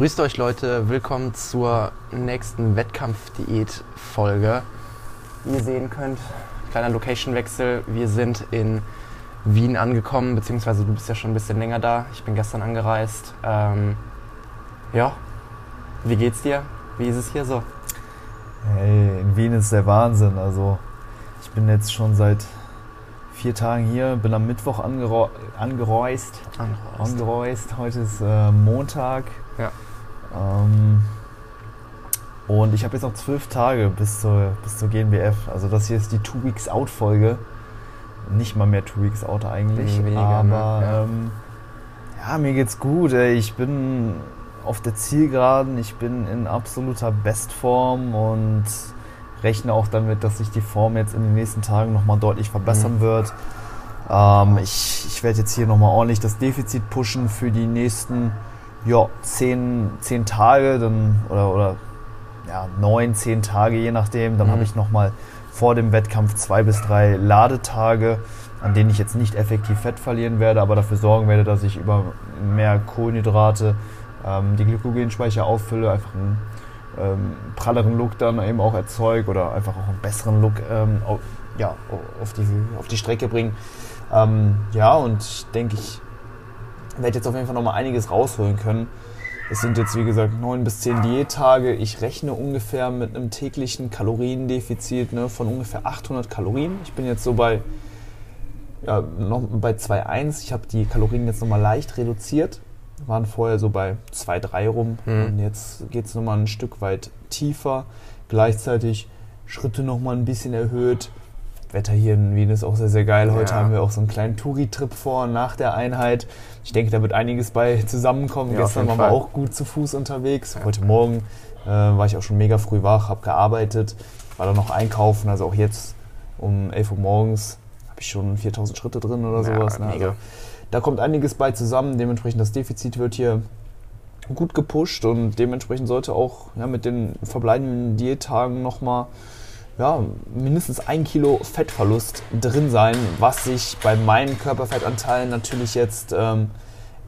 Grüßt euch Leute, willkommen zur nächsten Wettkampfdiät-Folge. Wie ihr sehen könnt, kleiner Location-Wechsel. Wir sind in Wien angekommen, beziehungsweise du bist ja schon ein bisschen länger da. Ich bin gestern angereist. Ähm, ja, wie geht's dir? Wie ist es hier so? Hey, in Wien ist der Wahnsinn. Also ich bin jetzt schon seit vier Tagen hier, bin am Mittwoch angereist. Angereist. angereist. Heute ist äh, Montag. Ja. Ähm, und ich habe jetzt noch zwölf Tage bis zur, bis zur GNBF. Also das hier ist die Two Weeks Out Folge. Nicht mal mehr Two Weeks Out eigentlich. Weniger, aber ne? Ja. Ähm, ja, mir geht's gut. Ey. Ich bin auf der Zielgeraden. Ich bin in absoluter Bestform und rechne auch damit, dass sich die Form jetzt in den nächsten Tagen nochmal deutlich verbessern Mhm. wird. Ähm, ich ich werde jetzt hier nochmal ordentlich das Defizit pushen für die nächsten ja, zehn, zehn Tage dann, oder, oder ja, neun, zehn Tage, je nachdem. Dann Mhm. habe ich nochmal vor dem Wettkampf zwei bis drei Ladetage, an denen ich jetzt nicht effektiv Fett verlieren werde, aber dafür sorgen werde, dass ich über mehr Kohlenhydrate ähm, die Glykogenspeicher auffülle, einfach einen ähm, pralleren Look dann eben auch erzeuge oder einfach auch einen besseren Look ähm, auf, ja, auf, die, auf die Strecke bringen. Ähm, ja, und ich denke, ich werde jetzt auf jeden Fall nochmal einiges rausholen können. Es sind jetzt, wie gesagt, neun bis zehn Diättage. Ich rechne ungefähr mit einem täglichen Kaloriendefizit ne, von ungefähr 800 Kalorien. Ich bin jetzt so bei, ja, noch bei 2,1. Ich habe die Kalorien jetzt nochmal leicht reduziert. Waren vorher so bei 2,3 rum. Mhm. Und jetzt geht es nochmal ein Stück weit tiefer. Gleichzeitig Schritte nochmal ein bisschen erhöht. Wetter hier in Wien ist auch sehr, sehr geil. Heute Ja. haben wir auch so einen kleinen Touri-Trip vor nach der Einheit. Ich denke, da wird einiges bei zusammenkommen. Ja, Gestern waren wir auch gut zu Fuß unterwegs. Ja. Heute Morgen äh, war ich auch schon mega früh wach, habe gearbeitet, war dann noch einkaufen. Also auch jetzt um 11 Uhr morgens habe ich schon 4000 Schritte drin oder sowas. ne? Also, da kommt einiges bei zusammen. Dementsprechend das Defizit wird hier gut gepusht und dementsprechend sollte auch mit den verbleibenden Diättagen nochmal ja, mindestens ein Kilo Fettverlust drin sein, was sich bei meinen Körperfettanteilen natürlich jetzt ähm,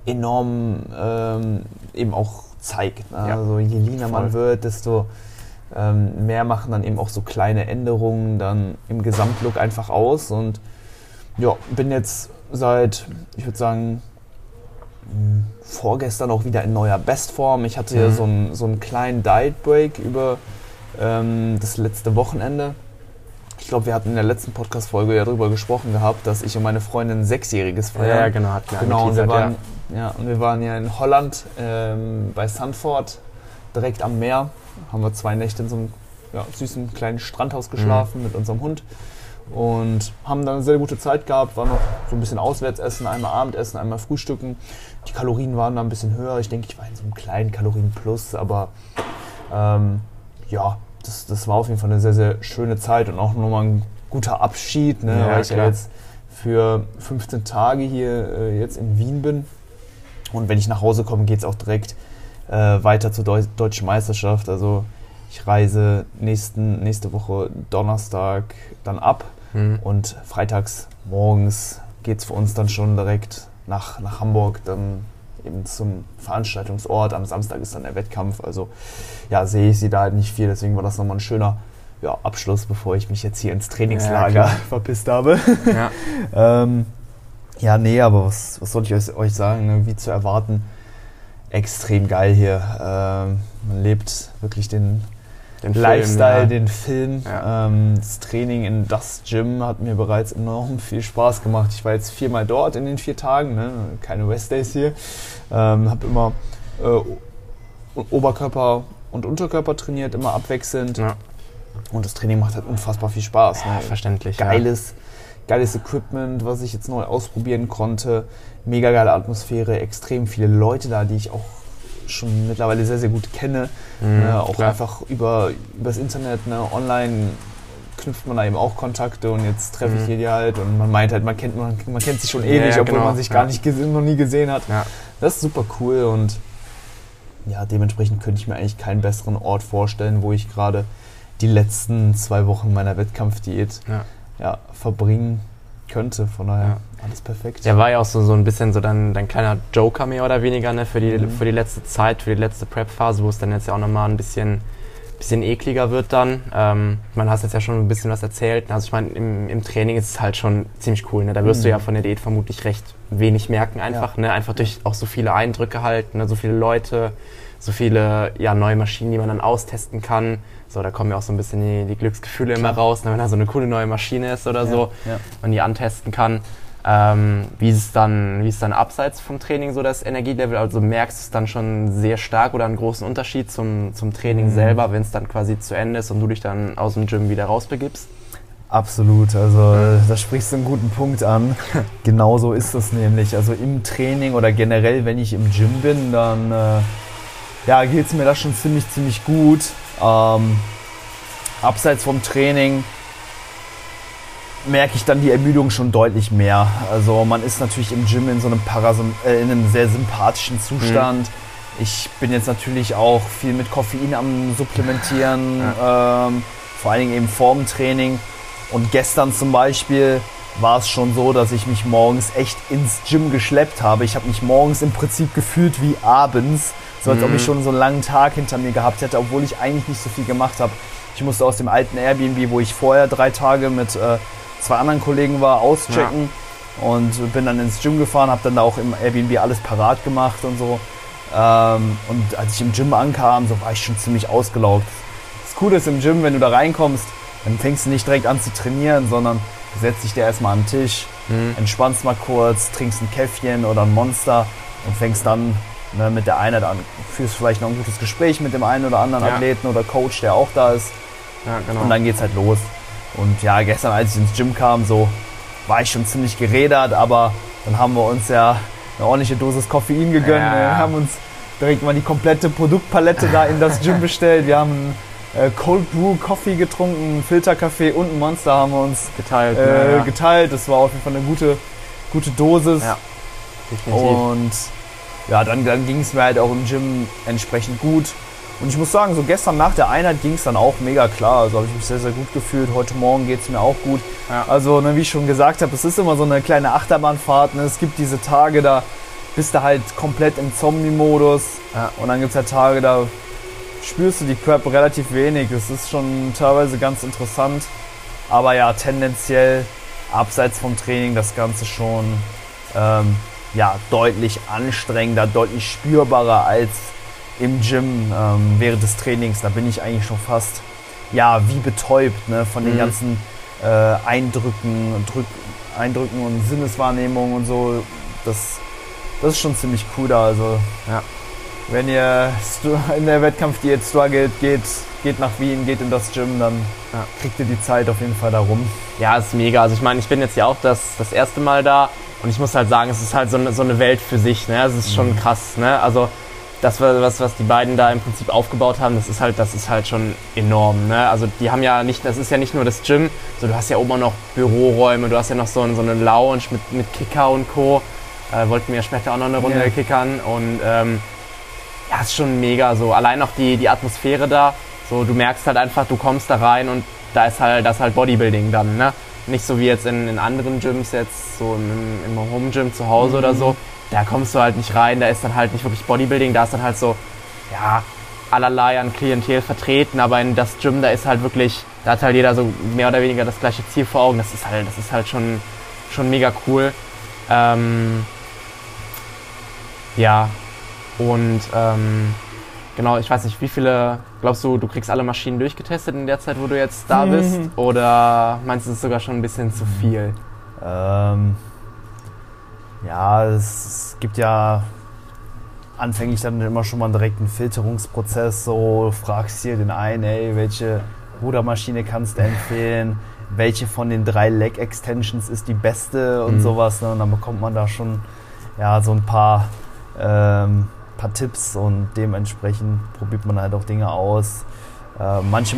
enorm ähm, eben auch zeigt. Ne? Ja, Also je leaner man wird, desto ähm, mehr machen dann eben auch so kleine Änderungen dann im Gesamtlook einfach aus und ja, bin jetzt seit, ich würde sagen, mh, vorgestern auch wieder in neuer Bestform. Ich hatte ja Mhm. so einen, so einen kleinen Diet Break über ähm, das letzte Wochenende. Ich glaube, wir hatten in der letzten Podcast-Folge ja darüber gesprochen gehabt, dass ich und meine Freundin ein Sechsjähriges feiern. Ja, genau, hat Genau, und wir, waren, ja. und wir waren ja in Holland ähm, bei Sanford, direkt am Meer. Haben wir zwei Nächte in so einem ja, süßen kleinen Strandhaus geschlafen mit unserem Hund. Und haben dann eine sehr gute Zeit gehabt, war noch so ein bisschen Auswärtsessen, einmal Abendessen, einmal Frühstücken. Die Kalorien waren da ein bisschen höher. Ich denke, ich war in so einem kleinen Kalorienplus, aber ähm, ja, das, das war auf jeden Fall eine sehr, sehr schöne Zeit und auch nochmal ein guter Abschied, ne, Ja, weil ich ja klar. jetzt für 15 Tage hier äh, jetzt in Wien bin. Und wenn ich nach Hause komme, geht es auch direkt äh, weiter zur Deu Deutschen Meisterschaft. Also ich reise nächsten, nächste Woche Donnerstag dann ab Mhm. und freitags morgens geht es für uns dann schon direkt nach, nach Hamburg, dann eben zum Veranstaltungsort. Am Samstag ist dann der Wettkampf. Also ja, sehe ich sie da halt nicht viel. Deswegen war das nochmal ein schöner ja, Abschluss, bevor ich mich jetzt hier ins Trainingslager klar. verpisst habe. Ja. ähm, ja, nee, aber was, was soll ich euch, euch sagen? Ne? Wie zu erwarten, extrem geil hier. Ähm, man lebt wirklich den, Den Film, Lifestyle, ja. den Film. Ja. Ähm, das Training in das Gym hat mir bereits enorm viel Spaß gemacht. Ich war jetzt viermal dort in den vier Tagen, ne? keine Restdays hier. Ähm, habe immer äh, Oberkörper und Unterkörper trainiert, immer abwechselnd. Ja. Und das Training macht halt unfassbar viel Spaß. Ja, ne? verständlich. geiles, geiles Equipment, was ich jetzt neu ausprobieren konnte. Mega geile Atmosphäre, extrem viele Leute da, die ich auch schon mittlerweile sehr, sehr gut kenne. Mhm, ne, auch klar. einfach über übers Internet, ne, online knüpft man da eben auch Kontakte und jetzt treffe ich Mhm. hier die halt und man meint halt, man kennt, man, man kennt sich schon Ja, ewig, ja, obwohl genau, man sich gar nicht gesehen, noch nie gesehen hat. Ja. Das ist super cool und ja, dementsprechend könnte ich mir eigentlich keinen besseren Ort vorstellen, wo ich gerade die letzten zwei Wochen meiner Wettkampfdiät ja, verbringen könnte. Von daher ja. alles perfekt. Der war ja auch so, so ein bisschen so dein, dein kleiner Joker mehr oder weniger ne, für, die, mhm. für die letzte Zeit, für die letzte Prep-Phase, wo es dann jetzt ja auch nochmal ein bisschen, bisschen ekliger wird dann. Ähm, man hast jetzt ja schon ein bisschen was erzählt. Also ich meine, im, im Training ist es halt schon ziemlich cool. Ne? Da wirst mhm. du ja von der Diät vermutlich recht wenig merken einfach. Ja. Ne? Einfach durch auch so viele Eindrücke halt, ne? so viele Leute, so viele ja, neue Maschinen, die man dann austesten kann. So, da kommen ja auch so ein bisschen die, die Glücksgefühle immer raus, ne, wenn da so eine coole neue Maschine ist oder ja, so, ja. man die antesten kann. Ähm, wie ist es dann, wie ist dann abseits vom Training so das Energielevel? Also merkst du es dann schon sehr stark oder einen großen Unterschied zum, zum Training mhm. selber, wenn es dann quasi zu Ende ist und du dich dann aus dem Gym wieder rausbegibst? Absolut, also da sprichst du einen guten Punkt an. Genauso ist es nämlich. Also im Training oder generell, wenn ich im Gym bin, dann äh, ja, geht es mir da schon ziemlich, ziemlich gut. Ähm, abseits vom Training merke ich dann die Ermüdung schon deutlich mehr. Also man ist natürlich im Gym in so einem, Parasym äh, in einem sehr sympathischen Zustand. Mhm. Ich bin jetzt natürlich auch viel mit Koffein am Supplementieren, ja. ähm, vor allen Dingen eben vorm Training. Und gestern zum Beispiel war es schon so, dass ich mich morgens echt ins Gym geschleppt habe. Ich habe mich morgens im Prinzip gefühlt wie abends. So als mhm. ob ich mhm. schon so einen langen Tag hinter mir gehabt hätte, obwohl ich eigentlich nicht so viel gemacht habe. Ich musste aus dem alten Airbnb, wo ich vorher drei Tage mit äh, zwei anderen Kollegen war, auschecken ja. und bin dann ins Gym gefahren, habe dann da auch im Airbnb alles parat gemacht und so. Ähm, und als ich im Gym ankam, so war ich schon ziemlich ausgelaugt. Das Coole ist im Gym, wenn du da reinkommst, dann fängst du nicht direkt an zu trainieren, sondern setzt dich da erstmal an den Tisch, mhm. entspannst mal kurz, trinkst ein Käffchen oder ein Monster und fängst dann ne, mit der Einheit an. Führst vielleicht noch ein gutes Gespräch mit dem einen oder anderen ja. Athleten oder Coach, der auch da ist. Ja, genau. Und dann geht's halt los. Und ja, gestern, als ich ins Gym kam, so war ich schon ziemlich gerädert, aber dann haben wir uns ja eine ordentliche Dosis Koffein gegönnt. Ja. Wir haben uns direkt mal die komplette Produktpalette da in das Gym bestellt. Wir haben äh, Cold Brew Coffee getrunken, Filterkaffee und ein Monster haben wir uns geteilt. Äh, ja. geteilt. Das war auf jeden Fall eine gute, gute Dosis. Ja, definitiv. Und ja, dann, dann ging es mir halt auch im Gym entsprechend gut. Und ich muss sagen, so gestern nach der Einheit ging es dann auch mega klar. Also habe ich mich sehr, sehr gut gefühlt. Heute Morgen geht es mir auch gut. Ja. Also, ne, wie ich schon gesagt habe, es ist immer so eine kleine Achterbahnfahrt. Ne? Es gibt diese Tage, da bist du halt komplett im Zombie-Modus. Ja. Und dann gibt es halt Tage, da spürst du die Prep relativ wenig. Das ist schon teilweise ganz interessant. Aber ja, tendenziell abseits vom Training das Ganze schon ähm, ja, deutlich anstrengender, deutlich spürbarer als im Gym ähm, während des Trainings. Da bin ich eigentlich schon fast ja, wie betäubt ne, von den mhm. ganzen äh, Eindrücken, Drück, Eindrücken und Sinneswahrnehmungen und so. Das, das ist schon ziemlich cool da. Also, ja. wenn ihr in der Wettkampfdiät struggelt, geht, geht nach Wien, geht in das Gym, dann ja. kriegt ihr die Zeit auf jeden Fall da rum. Ja, ist mega. Also ich meine, ich bin jetzt ja auch das, das erste Mal da und ich muss halt sagen, es ist halt so eine, so eine Welt für sich. Ne? Es ist schon mhm. krass. Ne? Also das, was, was die beiden da im Prinzip aufgebaut haben, das ist halt, das ist halt schon enorm. Ne? Also die haben ja nicht, das ist ja nicht nur das Gym, so du hast ja oben auch noch Büroräume, du hast ja noch so, so eine Lounge mit, mit Kicker und Co. Äh, wollten wir ja später auch noch eine Runde yeah. kickern und ähm, ja, ist schon mega so. Allein auch die, die Atmosphäre da, so du merkst halt einfach, du kommst da rein und da ist halt, das ist halt Bodybuilding dann, ne? Nicht so wie jetzt in, in anderen Gyms jetzt, so im, im Home Gym zu Hause mhm. oder so da kommst du halt nicht rein, da ist dann halt nicht wirklich Bodybuilding, da ist dann halt so, ja, allerlei an Klientel vertreten, aber in das Gym, da ist halt wirklich, da hat halt jeder so mehr oder weniger das gleiche Ziel vor Augen. Das ist halt, das ist halt schon, schon mega cool. Ähm, ja, und ähm, genau, ich weiß nicht, wie viele, glaubst du, du kriegst alle Maschinen durchgetestet in der Zeit, wo du jetzt da bist? Oder meinst du, es ist sogar schon ein bisschen zu viel? Ähm, ja, es, gibt ja anfänglich dann immer schon mal einen Filterungsprozess. So fragst dir den einen, ey, welche Rudermaschine kannst du empfehlen? Welche von den drei Leg Extensions ist die beste und mhm. sowas. Ne? Und dann bekommt man da schon ja, so ein paar, ähm, paar Tipps und dementsprechend probiert man halt auch Dinge aus. Äh, manche,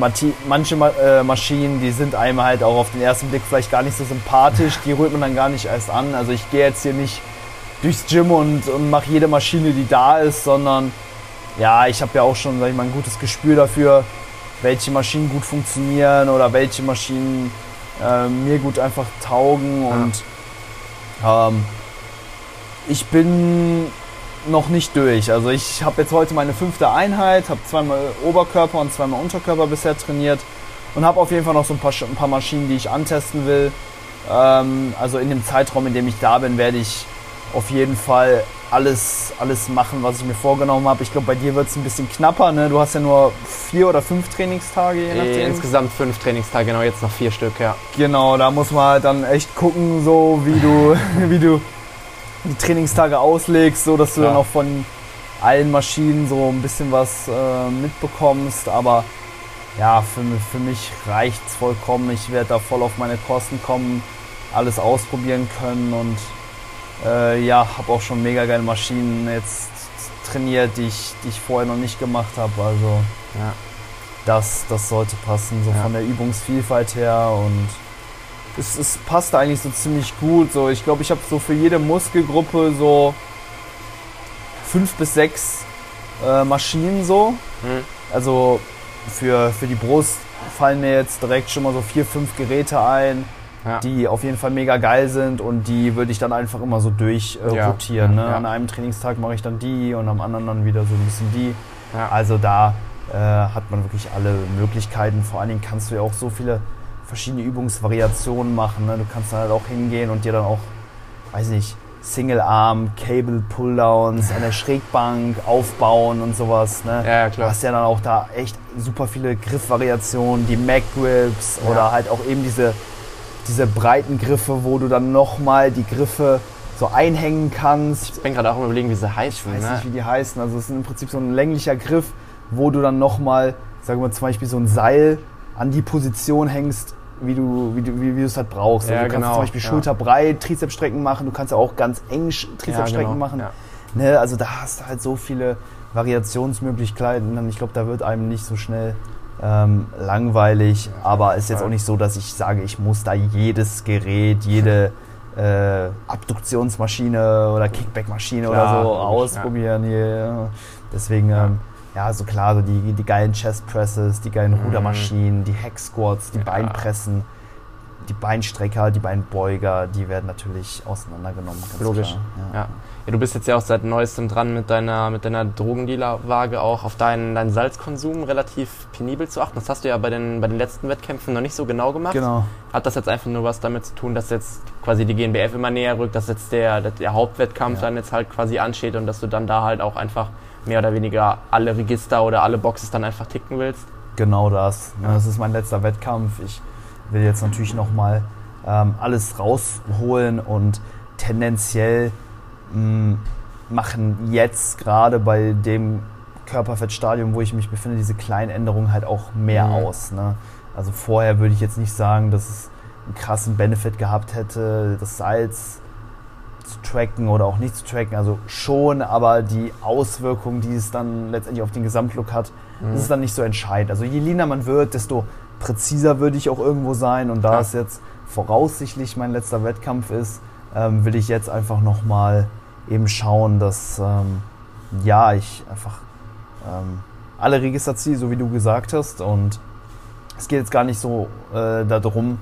manche äh, Maschinen, die sind einem halt auch auf den ersten Blick vielleicht gar nicht so sympathisch, die rührt man dann gar nicht erst an. Also ich gehe jetzt hier nicht durchs Gym und, und mache jede Maschine, die da ist, sondern ja, ich habe ja auch schon, sag ich mal, ein gutes Gespür dafür, welche Maschinen gut funktionieren oder welche Maschinen äh, mir gut einfach taugen und ähm, ich bin noch nicht durch. Also ich habe jetzt heute meine fünfte Einheit, habe zweimal Oberkörper und zweimal Unterkörper bisher trainiert und habe auf jeden Fall noch so ein paar, ein paar Maschinen, die ich antesten will. Ähm, also in dem Zeitraum, in dem ich da bin, werde ich auf jeden Fall alles, alles machen, was ich mir vorgenommen habe. Ich glaube, bei dir wird es ein bisschen knapper. Ne? Du hast ja nur vier oder fünf Trainingstage, je nachdem. Insgesamt fünf Trainingstage, genau, jetzt noch vier Stück, ja. Genau, da muss man halt dann echt gucken, so wie du, wie du die Trainingstage auslegst, so dass du ja. dann auch von allen Maschinen so ein bisschen was äh, mitbekommst. Aber ja, für, für mich reicht es vollkommen. Ich werde da voll auf meine Kosten kommen, alles ausprobieren können und äh, ja, habe auch schon mega geile Maschinen jetzt trainiert, die ich, die ich vorher noch nicht gemacht habe. Also ja. das, das sollte passen, so ja. von der Übungsvielfalt her und es, es passt eigentlich so ziemlich gut. So, ich glaube, ich habe so für jede Muskelgruppe so fünf bis sechs äh, Maschinen so. Mhm. Also für, für die Brust fallen mir jetzt direkt schon mal so vier, fünf Geräte ein ja. die auf jeden Fall mega geil sind und die würde ich dann einfach immer so durch äh, ja. rotieren. Ne? An einem Trainingstag mache ich dann die und am anderen dann wieder so ein bisschen die. Also da äh, hat man wirklich alle Möglichkeiten. Vor allen Dingen kannst du ja auch so viele verschiedene Übungsvariationen machen. Ne? Du kannst dann halt auch hingehen und dir dann auch, weiß nicht, Single Arm, Cable Pulldowns an der Schrägbank aufbauen und sowas. Ne? Ja, klar. Du hast ja dann auch da echt super viele Griffvariationen, die Mac Grips ja. oder halt auch eben diese diese breiten Griffe, wo du dann nochmal die Griffe so einhängen kannst. Ich bin gerade auch überlegen, wie sie heißen. Ich weiß ne? nicht, wie die heißen. Also es ist im Prinzip so ein länglicher Griff, wo du dann nochmal, sagen wir zum Beispiel so ein Seil an die Position hängst, wie du, wie du, wie, wie du es halt brauchst. Ja, also du kannst genau. zum Beispiel ja. schulterbreit Trizepsstrecken machen, du kannst ja auch ganz eng Trizepsstrecken genau. machen. Ne, also da hast du halt so viele Variationsmöglichkeiten. Ich glaube, da wird einem nicht so schnell ähm, langweilig, aber es ist jetzt auch nicht so, dass ich sage, ich muss da jedes Gerät, jede äh, Abduktionsmaschine oder Kickbackmaschine oder so ausprobieren. Deswegen. Ähm, ja, so klar, so die, die geilen Chest Presses, die geilen mhm. Rudermaschinen, die Hack Squats, die ja. Beinpressen, die Beinstrecker, die Beinbeuger, die werden natürlich auseinandergenommen. Logisch. ja. Ja, du bist jetzt ja auch seit neuestem dran mit deiner, mit deiner Drogendealer-Waage auch auf deinen, deinen Salzkonsum relativ penibel zu achten. Das hast du ja bei den, bei den letzten Wettkämpfen noch nicht so genau gemacht. Genau. Hat das jetzt einfach nur was damit zu tun, dass jetzt quasi die GNBF immer näher rückt, dass jetzt der, der Hauptwettkampf ja. dann jetzt halt quasi ansteht und dass du dann da halt auch einfach mehr oder weniger alle Register oder alle Boxes dann einfach ticken willst? Genau das. Ja. Das ist mein letzter Wettkampf. Ich will jetzt natürlich nochmal ähm, alles rausholen und tendenziell machen jetzt gerade bei dem Körperfettstadium, wo ich mich befinde, diese kleinen Änderungen halt auch mehr mhm. aus. Ne? Also vorher würde ich jetzt nicht sagen, dass es einen krassen Benefit gehabt hätte, das Salz zu tracken oder auch nicht zu tracken. Also schon, aber die Auswirkungen, die es dann letztendlich auf den Gesamtlook hat, mhm. das ist dann nicht so entscheidend. Also je leaner man wird, desto präziser würde ich auch irgendwo sein. Und da ja. es jetzt voraussichtlich mein letzter Wettkampf ist, ähm, will ich jetzt einfach nochmal eben schauen, dass ähm, ja, ich einfach ähm, alle Register ziehe, so wie du gesagt hast. Und es geht jetzt gar nicht so äh, darum,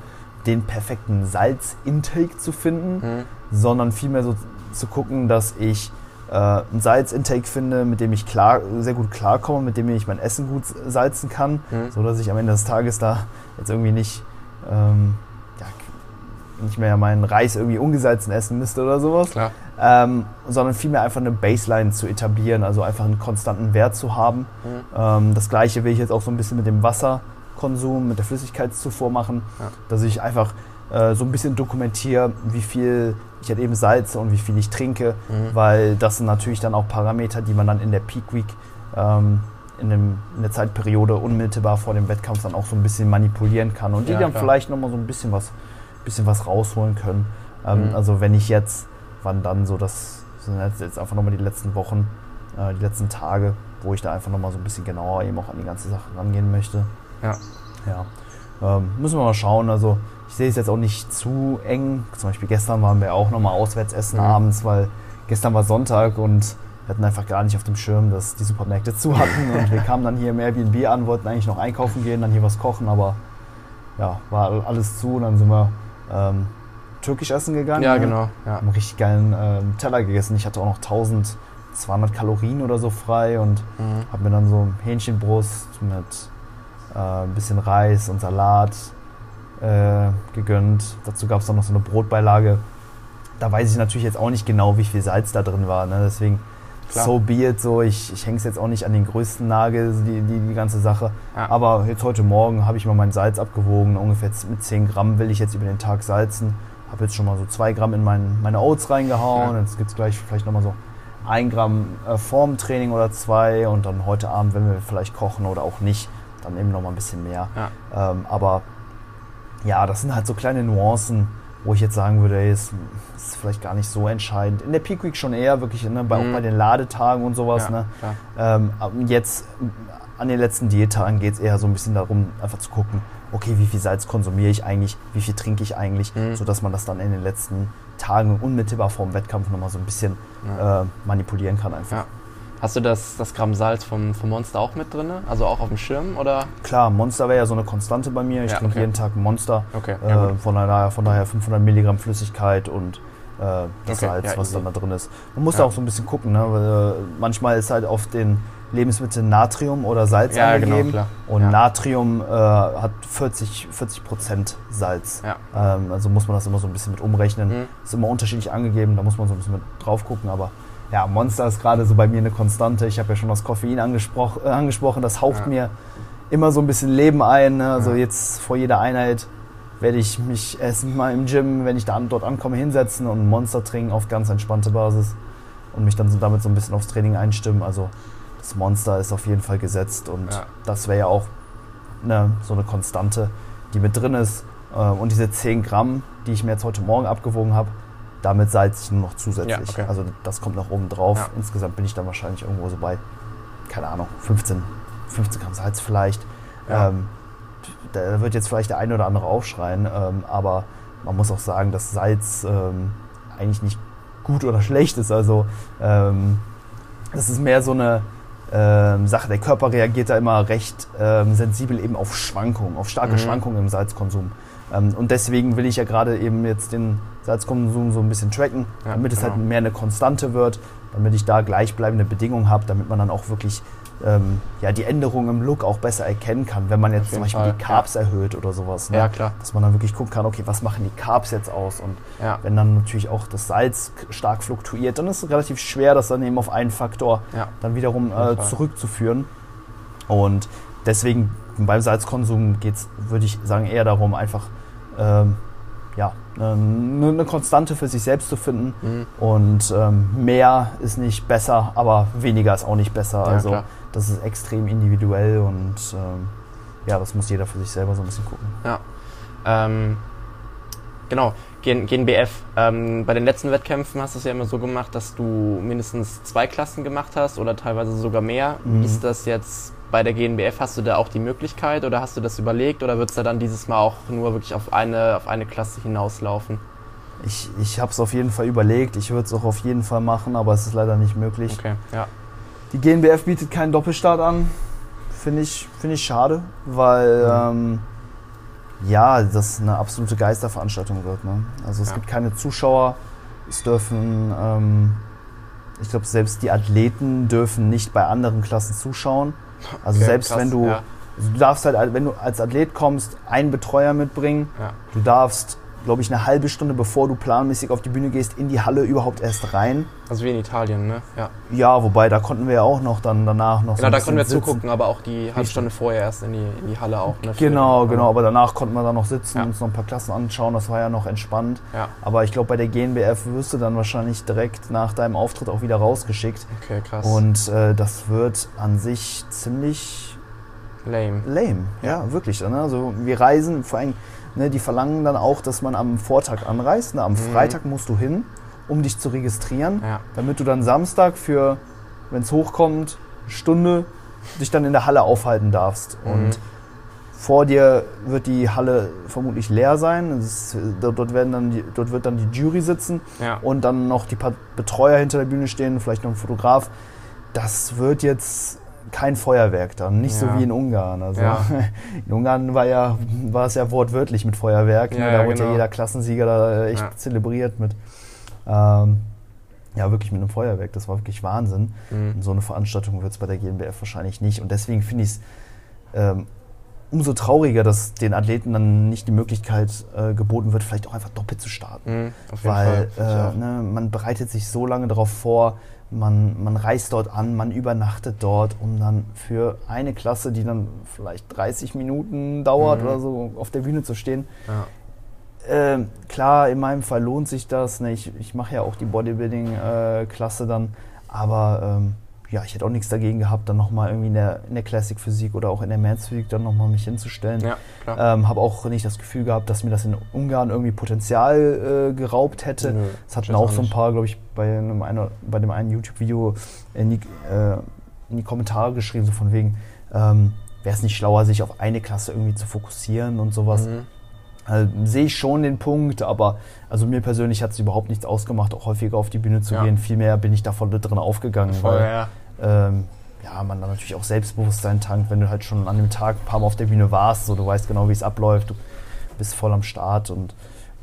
den perfekten Salzintake zu finden, mhm. sondern vielmehr so zu gucken, dass ich äh, ein Salzintake finde, mit dem ich klar, sehr gut klarkomme, mit dem ich mein Essen gut salzen kann, mhm. so dass ich am Ende des Tages da jetzt irgendwie nicht ähm, nicht mehr meinen Reis irgendwie ungesalzen essen müsste oder sowas. Ähm, sondern vielmehr einfach eine Baseline zu etablieren, also einfach einen konstanten Wert zu haben. Mhm. Ähm, das gleiche will ich jetzt auch so ein bisschen mit dem Wasserkonsum, mit der Flüssigkeitszufuhr machen, ja. dass ich einfach äh, so ein bisschen dokumentiere, wie viel ich halt eben salze und wie viel ich trinke, mhm. weil das sind natürlich dann auch Parameter, die man dann in der Peak Week ähm, in, dem, in, der Zeitperiode unmittelbar vor dem Wettkampf dann auch so ein bisschen manipulieren kann und die ja, dann klar. vielleicht nochmal so ein bisschen was bisschen was rausholen können. Ähm, mhm. Also wenn ich jetzt, wann dann so, das sind jetzt einfach nochmal die letzten Wochen, äh, die letzten Tage, wo ich da einfach nochmal so ein bisschen genauer eben auch an die ganze Sache rangehen möchte. Ja. Ja. Ähm, müssen wir mal schauen. Also ich sehe es jetzt auch nicht zu eng. Zum Beispiel gestern waren wir auch nochmal auswärts essen mhm. abends, weil gestern war Sonntag und wir hatten einfach gar nicht auf dem Schirm, dass die Supermärkte zu hatten. und wir kamen dann hier im Airbnb an, wollten eigentlich noch einkaufen gehen, dann hier was kochen, aber ja, war alles zu und dann sind wir ähm, türkisch essen gegangen. Ja, ne? genau. Ja. Haben einen richtig geilen ähm, Teller gegessen. Ich hatte auch noch 1200 Kalorien oder so frei und Mhm. habe mir dann so Hähnchenbrust mit ein bisschen Reis und Salat äh, gegönnt. Dazu gab es dann noch so eine Brotbeilage. Da weiß ich natürlich jetzt auch nicht genau, wie viel Salz da drin war. Ne? Deswegen, Klar. so be it, so. Ich, ich hänge es jetzt auch nicht an den größten Nagel, die, die, die ganze Sache. Ja. Aber jetzt heute Morgen habe ich mal mein Salz abgewogen. Ungefähr mit 10 Gramm will ich jetzt über den Tag salzen. Habe jetzt schon mal so 2 Gramm in mein, meine Oats reingehauen. Ja. Jetzt gibt es gleich vielleicht nochmal so 1 Gramm äh, vorm Training oder 2. Und dann heute Abend, wenn wir vielleicht kochen oder auch nicht, dann eben nochmal ein bisschen mehr. Ja. Ähm, aber ja, das sind halt so kleine Nuancen, wo ich jetzt sagen würde, ey, ist, ist vielleicht gar nicht so entscheidend. In der Peak Week schon eher, wirklich, ne, bei, Mhm. auch bei den Ladetagen und sowas. Ja, ne? Ähm, jetzt an den letzten Diättagen geht es eher so ein bisschen darum, einfach zu gucken, okay, wie viel Salz konsumiere ich eigentlich, wie viel trinke ich eigentlich, Mhm. sodass man das dann in den letzten Tagen unmittelbar vor dem Wettkampf nochmal so ein bisschen Ja. äh, manipulieren kann einfach. Ja. Hast du das, das Gramm Salz vom, vom Monster auch mit drin? Also auch auf dem Schirm? Oder? Klar, Monster wäre ja so eine Konstante bei mir. Ich Ja, trinke okay. jeden Tag ein Monster. Okay, ja, Äh, gut. von, daher, von daher 500 Milligramm Flüssigkeit und äh, das Okay, Salz, ja, was dann da drin ist. Man muss Ja. da auch so ein bisschen gucken, ne? weil äh, manchmal ist halt auf den Lebensmitteln Natrium oder Salz Ja, angegeben. genau, klar. Und Ja. Natrium äh, hat 40, 40 Prozent Salz. Ja. Ähm, also muss man das immer so ein bisschen mit umrechnen. Mhm. Ist immer unterschiedlich angegeben, da muss man so ein bisschen mit drauf gucken. Aber ja, Monster ist gerade so bei mir eine Konstante. Ich habe ja schon das Koffein angesproch, äh, angesprochen. Das haucht Ja. mir immer so ein bisschen Leben ein. Ne? Also Ja. jetzt vor jeder Einheit werde ich mich erst mal im Gym, wenn ich da dort ankomme, hinsetzen und ein Monster trinken auf ganz entspannte Basis und mich dann so damit so ein bisschen aufs Training einstimmen. Also das Monster ist auf jeden Fall gesetzt und Ja. das wäre ja auch ne, so eine Konstante, die mit drin ist. Äh, Und diese 10 Gramm, die ich mir jetzt heute Morgen abgewogen habe, damit salze ich nur noch zusätzlich. Ja, okay. Also das kommt noch oben drauf. Ja. Insgesamt bin ich dann wahrscheinlich irgendwo so bei, keine Ahnung, 15, 15 Gramm Salz vielleicht. Ja. Ähm, da wird jetzt vielleicht der eine oder andere aufschreien, ähm, aber man muss auch sagen, dass Salz ähm, eigentlich nicht gut oder schlecht ist. Also ähm, das ist mehr so eine ähm, Sache. Der Körper reagiert da immer recht ähm, sensibel eben auf Schwankungen, auf starke Mhm. Schwankungen im Salzkonsum. Ähm, und deswegen will ich ja gerade eben jetzt den Salzkonsum so ein bisschen tracken, Ja, damit es genau. halt mehr eine Konstante wird, damit ich da gleichbleibende Bedingungen habe, damit man dann auch wirklich ähm, ja, die Änderungen im Look auch besser erkennen kann, wenn man jetzt zum Beispiel Fall, die Carbs erhöht oder sowas. Ne? Ja, klar. Dass man dann wirklich gucken kann, okay, was machen die Carbs jetzt aus? Und Ja. wenn dann natürlich auch das Salz stark fluktuiert, dann ist es relativ schwer, das dann eben auf einen Faktor Ja. dann wiederum äh, zurückzuführen. Und deswegen beim Salzkonsum geht es, würde ich sagen, eher darum, einfach ähm, ja, eine, eine Konstante für sich selbst zu finden. Mhm. Und ähm, mehr ist nicht besser, aber weniger ist auch nicht besser. Ja, also klar. das ist extrem individuell und ähm, ja, das muss jeder für sich selber so ein bisschen gucken. Ja. Ähm, genau, Gen GNBF. Ähm, bei den letzten Wettkämpfen hast du es ja immer so gemacht, dass du mindestens zwei Klassen gemacht hast oder teilweise sogar mehr. Mhm. Ist das jetzt bei der GNBF, hast du da auch die Möglichkeit oder hast du das überlegt oder wird es da dann dieses Mal auch nur wirklich auf eine, auf eine Klasse hinauslaufen? Ich, ich habe es auf jeden Fall überlegt, ich würde es auch auf jeden Fall machen, aber es ist leider nicht möglich. Okay, ja. Die GNBF bietet keinen Doppelstart an. Finde ich, find ich schade, weil ähm, ja, das eine absolute Geisterveranstaltung wird. Ne? Also es Ja. gibt keine Zuschauer, es dürfen, ähm, ich glaube, selbst die Athleten dürfen nicht bei anderen Klassen zuschauen. Also Okay, selbst krass, wenn du, ja. du darfst halt, wenn du als Athlet kommst, einen Betreuer mitbringen. Ja. Du darfst, glaube ich, eine halbe Stunde bevor du planmäßig auf die Bühne gehst, in die Halle überhaupt erst rein. Also wie in Italien, ne? Ja. Ja, wobei da konnten wir ja auch noch dann danach noch so Genau, ein da konnten wir sitzen. zugucken, aber auch die halbe Stunde vorher erst in die, in die Halle auch. Ne, Genau, genau, aber danach konnten wir dann noch sitzen Ja. und uns noch ein paar Klassen anschauen, das war ja noch entspannt. Ja, Aber ich glaube, bei der GNBF wirst du dann wahrscheinlich direkt nach deinem Auftritt auch wieder rausgeschickt. okay, krass. Und äh, das wird an sich ziemlich Lame. lame. Ja, wirklich. Ne? Also wir reisen, vor allem, ne, die verlangen dann auch, dass man am Vortag anreist. Ne? Am Freitag musst du hin, um dich zu registrieren, Mhm. Ja. damit du dann Samstag für, wenn es hochkommt, Stunde dich dann in der Halle aufhalten darfst. Mhm. Und vor dir wird die Halle vermutlich leer sein. Ist, dort, dort, werden dann die, dort wird dann die Jury sitzen Ja. und dann noch die paar Betreuer hinter der Bühne stehen, vielleicht noch ein Fotograf. Das wird jetzt kein Feuerwerk dann, nicht so Ja. wie in Ungarn. Also Ja. in Ungarn war ja war es ja wortwörtlich mit Feuerwerk. ne? Ja, da ja, wurde ja genau. jeder Klassensieger da echt Ja. zelebriert mit. Ähm, ja, wirklich mit einem Feuerwerk. Das war wirklich Wahnsinn. Mhm. Und so eine Veranstaltung wird es bei der GmbF wahrscheinlich nicht. Und deswegen finde ich es ähm, umso trauriger, dass den Athleten dann nicht die Möglichkeit äh, geboten wird, vielleicht auch einfach doppelt zu starten. Mhm, auf jeden Weil äh, ne, man bereitet sich so lange darauf vor, man, man reist dort an, man übernachtet dort, um dann für eine Klasse, die dann vielleicht 30 Minuten dauert Mhm. oder so, auf der Bühne zu stehen. Ja. Ähm, klar, in meinem Fall lohnt sich das. Ne? Ich, ich mache ja auch die Bodybuilding-Klasse dann. Aber ähm, ja, ich hätte auch nichts dagegen gehabt, dann nochmal irgendwie in der, in der Classic Physik oder auch in der Men's Physik dann nochmal mich hinzustellen. ja. Ähm, habe auch nicht das Gefühl gehabt, dass mir das in Ungarn irgendwie Potenzial äh, geraubt hätte. Es hatten auch auch so ein paar, glaube ich, bei, einem einer, bei dem einen YouTube-Video in, die, äh, in die Kommentare geschrieben, so von wegen, ähm, wäre es nicht schlauer, sich auf eine Klasse irgendwie zu fokussieren und sowas. Mhm. Also, sehe ich schon den Punkt, aber also mir persönlich hat es überhaupt nichts ausgemacht, auch häufiger auf die Bühne zu Ja. gehen. Vielmehr bin ich da voll drin aufgegangen, Voll, weil ja. Ähm, ja, man dann natürlich auch Selbstbewusstsein tankt, wenn du halt schon an dem Tag ein paar Mal auf der Bühne warst, so du weißt genau, wie es abläuft, du bist voll am Start und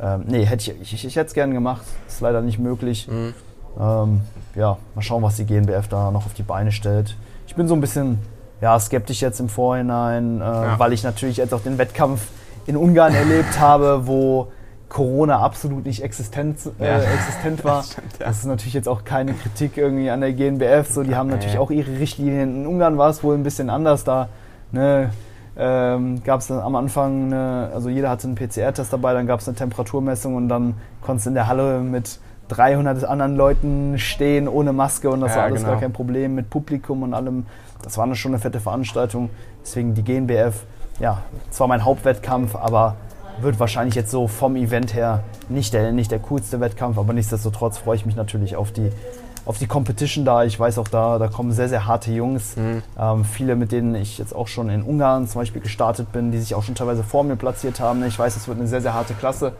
ähm, nee, hätte ich, ich, ich hätte es gerne gemacht, ist leider nicht möglich. Mhm. Ähm, ja, mal schauen, was die GNBF da noch auf die Beine stellt. Ich bin so ein bisschen ja, skeptisch jetzt im Vorhinein, äh, Ja. weil ich natürlich jetzt auch den Wettkampf in Ungarn erlebt habe, wo Corona absolut nicht existent, äh, Ja. existent war. Das stimmt, ja. Das ist natürlich jetzt auch keine Kritik irgendwie an der GNBF. So, die haben natürlich auch ihre Richtlinien. In Ungarn war es wohl ein bisschen anders. Da ne, ähm, gab es am Anfang, eine, also jeder hatte einen PCR-Test dabei, dann gab es eine Temperaturmessung und dann konntest du in der Halle mit 300 anderen Leuten stehen ohne Maske und das Ja, war alles genau. gar kein Problem mit Publikum und allem. Das war eine schon eine fette Veranstaltung. Deswegen die GNBF, ja, zwar mein Hauptwettkampf, aber wird wahrscheinlich jetzt so vom Event her nicht der, nicht der coolste Wettkampf, aber nichtsdestotrotz freue ich mich natürlich auf die, auf die Competition da. Ich weiß auch da, da kommen sehr, sehr harte Jungs. Mhm. Ähm, viele, mit denen ich jetzt auch schon in Ungarn zum Beispiel gestartet bin, die sich auch schon teilweise vor mir platziert haben. Ich weiß, es wird eine sehr, sehr harte Klasse.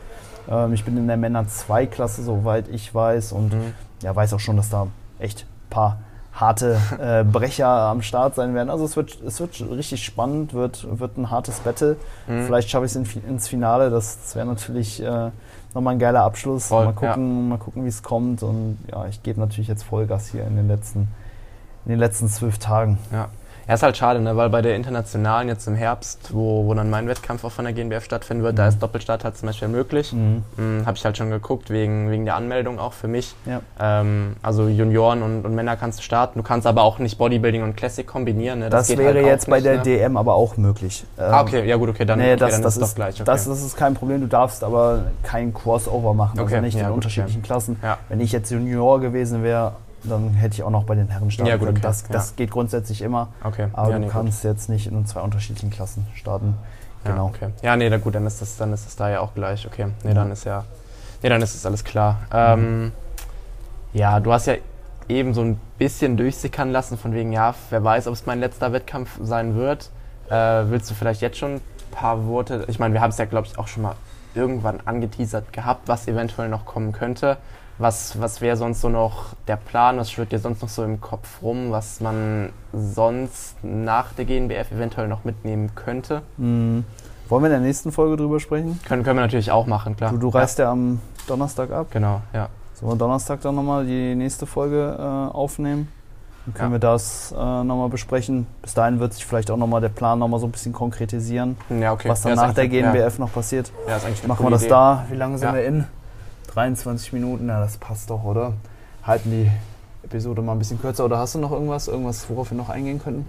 Ähm, ich bin in der Männer 2 Klasse, soweit ich weiß. Und Mhm. ja, weiß auch schon, dass da echt ein paar harte äh, Brecher am Start sein werden. Also es wird, es wird richtig spannend, wird, wird ein hartes Battle. Mhm. Vielleicht schaffe ich es in, ins Finale. Das, das wäre natürlich äh, nochmal ein geiler Abschluss. Voll, mal gucken, mal gucken, wie es kommt. Und ja, ich gebe natürlich jetzt Vollgas hier in den letzten, in den letzten zwölf Tagen. Ja. Ja, ist halt schade, ne? weil bei der Internationalen jetzt im Herbst, wo, wo dann mein Wettkampf auch von der GNBF stattfinden wird, da ist Doppelstart halt zum Beispiel möglich. Mhm. Mhm, Habe ich halt schon geguckt, wegen, wegen der Anmeldung auch für mich. Ja. Ähm, also Junioren und, und Männer kannst du starten. Du kannst aber auch nicht Bodybuilding und Classic kombinieren. Ne? Das, geht wäre halt jetzt bei nicht, der ne? DM aber auch möglich. Ah, Ähm, okay, ja gut, okay, dann, nee, okay, das, dann das, ist es doch gleich. Okay. das, das ist kein Problem. Du darfst aber kein Crossover machen, also Okay, nicht ja, in gut, unterschiedlichen Klassen. ja. Wenn ich jetzt Junior gewesen wäre, dann hätte ich auch noch bei den Herren starten Ja, gut, können. okay, Das, das ja. geht grundsätzlich immer. okay. Aber ja, du nee, gut. kannst jetzt nicht in zwei unterschiedlichen Klassen starten. Ja, Genau. okay. Ja, nee, na gut, dann ist das, dann ist das da ja auch gleich. Okay. Nee, dann ist ja. Nee, dann ist es alles klar. Ähm, ja, du hast ja eben so ein bisschen durchsickern lassen, von wegen, ja, wer weiß, ob es mein letzter Wettkampf sein wird. Äh, willst du vielleicht jetzt schon ein paar Worte? Ich meine, wir haben es ja, glaube ich, auch schon mal irgendwann angeteasert gehabt, was eventuell noch kommen könnte. Was, was wäre sonst so noch der Plan? Was schwirrt dir sonst noch so im Kopf rum, was man sonst nach der GNBF eventuell noch mitnehmen könnte? Mhm. Wollen wir in der nächsten Folge drüber sprechen? Können, können wir natürlich auch machen, klar. Du, du reist ja. am Donnerstag ab. Ja, genau, ja. Sollen wir Donnerstag dann nochmal die nächste Folge äh, aufnehmen? Dann können Ja. wir das äh, nochmal besprechen. Bis dahin wird sich vielleicht auch nochmal der Plan nochmal so ein bisschen konkretisieren, Ja, okay. was dann nach der GNBF noch passiert. Ja, ist eigentlich eine Machen wir das Idee. da. Wie lange sind Ja. wir in? 23 Minuten, ja, das passt doch, oder? Halten die Episode mal ein bisschen kürzer. Oder hast du noch irgendwas, irgendwas, worauf wir noch eingehen könnten?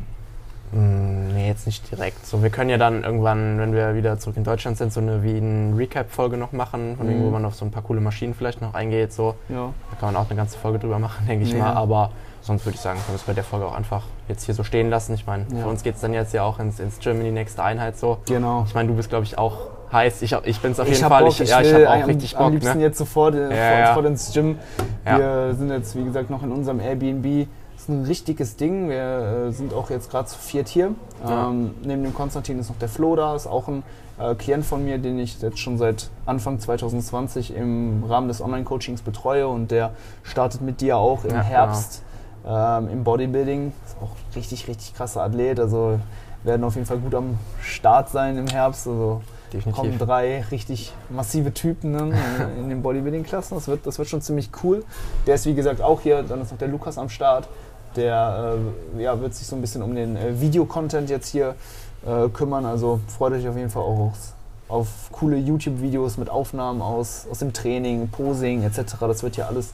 Mm, Nee, jetzt nicht direkt. So, wir können ja dann irgendwann, wenn wir wieder zurück in Deutschland sind, so eine wie eine Recap-Folge noch machen, von wegen, Mhm. wo man auf so ein paar coole Maschinen vielleicht noch eingeht. So. Ja. Da kann man auch eine ganze Folge drüber machen, denke ich Ja. mal. Aber sonst würde ich sagen, können wir es bei der Folge auch einfach jetzt hier so stehen lassen. Ich meine, Ja. für uns geht es dann jetzt ja auch ins, ins Gym in die nächste Einheit so. Genau. Ich meine, du bist, glaube ich, auch heiß. Ich, ich bin es auf jeden hab Fall. Bock, ich ja, ich habe auch am- richtig Am Bock. liebsten Ne? jetzt sofort, Ja, vor, ja. sofort ins Gym. Wir sind jetzt, wie gesagt, noch in unserem Airbnb. Das ist ein richtiges Ding. Wir äh, sind auch jetzt gerade zu viert hier. Ähm, neben dem Konstantin ist noch der Flo da, ist auch ein äh, Klient von mir, den ich jetzt schon seit Anfang 2020 im Rahmen des Online-Coachings betreue und der startet mit dir auch im Herbst ähm, im Bodybuilding. Ist auch richtig, richtig krasser Athlet. Also werden auf jeden Fall gut am Start sein im Herbst. Also Definitiv. kommen drei richtig massive Typen dann in, in den Bodybuilding-Klassen. Das wird, das wird schon ziemlich cool. Der ist wie gesagt auch hier. Dann ist noch der Lukas am Start. Der äh, ja, wird sich so ein bisschen um den äh, Videocontent jetzt hier äh, kümmern. Also freut euch auf jeden Fall auch aufs auf coole YouTube-Videos mit Aufnahmen aus, aus dem Training, Posing etc. Das wird ja alles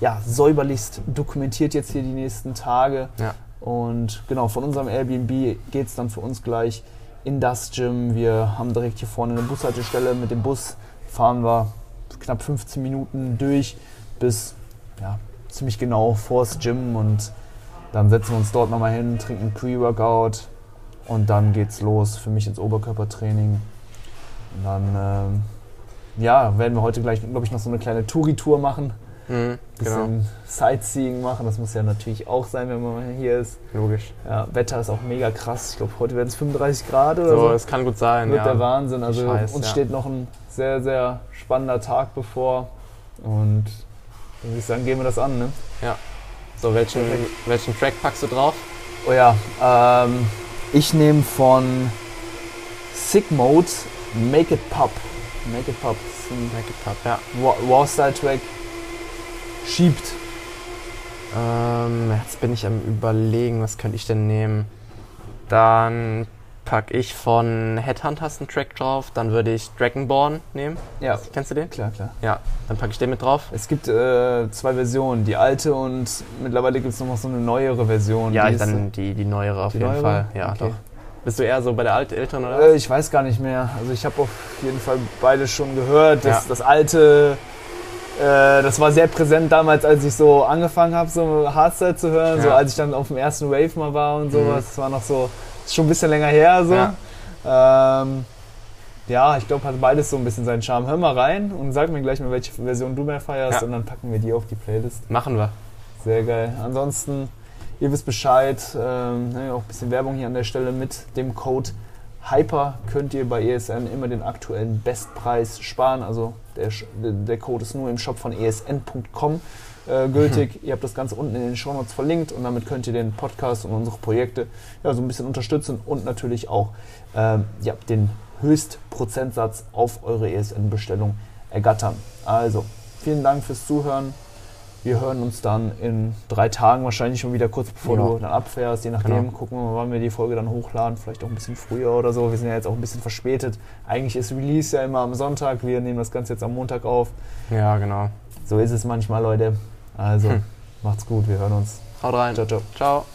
ja, säuberlichst dokumentiert jetzt hier die nächsten Tage. Ja. Und genau, von unserem Airbnb geht es dann für uns gleich in das Gym. Wir haben direkt hier vorne eine Bushaltestelle. Mit dem Bus fahren wir knapp 15 Minuten durch bis ja, ziemlich genau vors Gym und dann setzen wir uns dort nochmal hin, trinken Pre-Workout und dann geht's los für mich ins Oberkörpertraining. Und dann ähm, ja, werden wir heute gleich, glaube ich, noch so eine kleine Touri-Tour machen. Mhm, genau. Bisschen Sightseeing machen, das muss ja natürlich auch sein, wenn man hier ist. Logisch. Ja, Wetter ist auch mega krass. Ich glaube, heute werden es 35 Grad oder so. So, es kann gut sein. Wird ja. der Wahnsinn. Also Scheiß, uns ja. steht noch ein sehr, sehr spannender Tag bevor. Und dann würde ich sagen, gehen wir das an. Ne? So, welchen, welchen Track packst du drauf? Oh ja, ähm, ich nehme von Sick Mode Make It Pop. Make It Pop Make it pop, ja. Wa- War-Style-Track. Schiebt. Ähm, jetzt bin ich am überlegen, was könnte ich denn nehmen? Dann packe ich von Headhunters einen Track drauf, dann würde ich Dragonborn nehmen. Ja, Kennst du den? klar, klar. Ja, dann packe ich den mit drauf. Es gibt äh, zwei Versionen, die alte und mittlerweile gibt es noch so eine neuere Version. Ja, die dann die, die neuere auf Die jeden neuere? Fall. Ja, Okay. doch. Bist du eher so bei der alten Eltern oder? Äh, ich weiß gar nicht mehr. Also ich habe auf jeden Fall beide schon gehört. Das, Ja. das alte, das war sehr präsent damals, als ich so angefangen habe, so Hardstyle zu hören. So Ja. als ich dann auf dem ersten Wave mal war und Mhm. sowas. Das war noch so, ist schon ein bisschen länger her so. Ja. Ähm, ja, ich glaube, hat beides so ein bisschen seinen Charme. Hör mal rein und sag mir gleich mal, welche Version du mehr feierst Ja. und dann packen wir die auf die Playlist. Machen wir. Sehr geil. Ansonsten, ihr wisst Bescheid, ähm, auch ein bisschen Werbung hier an der Stelle mit dem Code Hyper könnt ihr bei ESN immer den aktuellen Bestpreis sparen. Also der, der Code ist nur im Shop von esn.com äh, gültig. Ihr habt das Ganze unten in den Shownotes verlinkt und damit könnt ihr den Podcast und unsere Projekte ja, so ein bisschen unterstützen und natürlich auch ähm, ja, den Höchstprozentsatz auf eure ESN-Bestellung ergattern. Also, vielen Dank fürs Zuhören. Wir hören uns dann in drei Tagen wahrscheinlich schon wieder kurz bevor Ja. du dann abfährst. Je nachdem, Genau. gucken wir mal, wann wir die Folge dann hochladen. Vielleicht auch ein bisschen früher oder so. Wir sind ja jetzt auch ein bisschen verspätet. Eigentlich ist Release ja immer am Sonntag. Wir nehmen das Ganze jetzt am Montag auf. Ja, genau. So ist es manchmal, Leute. Also, Hm. macht's gut. Wir hören uns. Haut rein. Ciao, ciao. Ciao.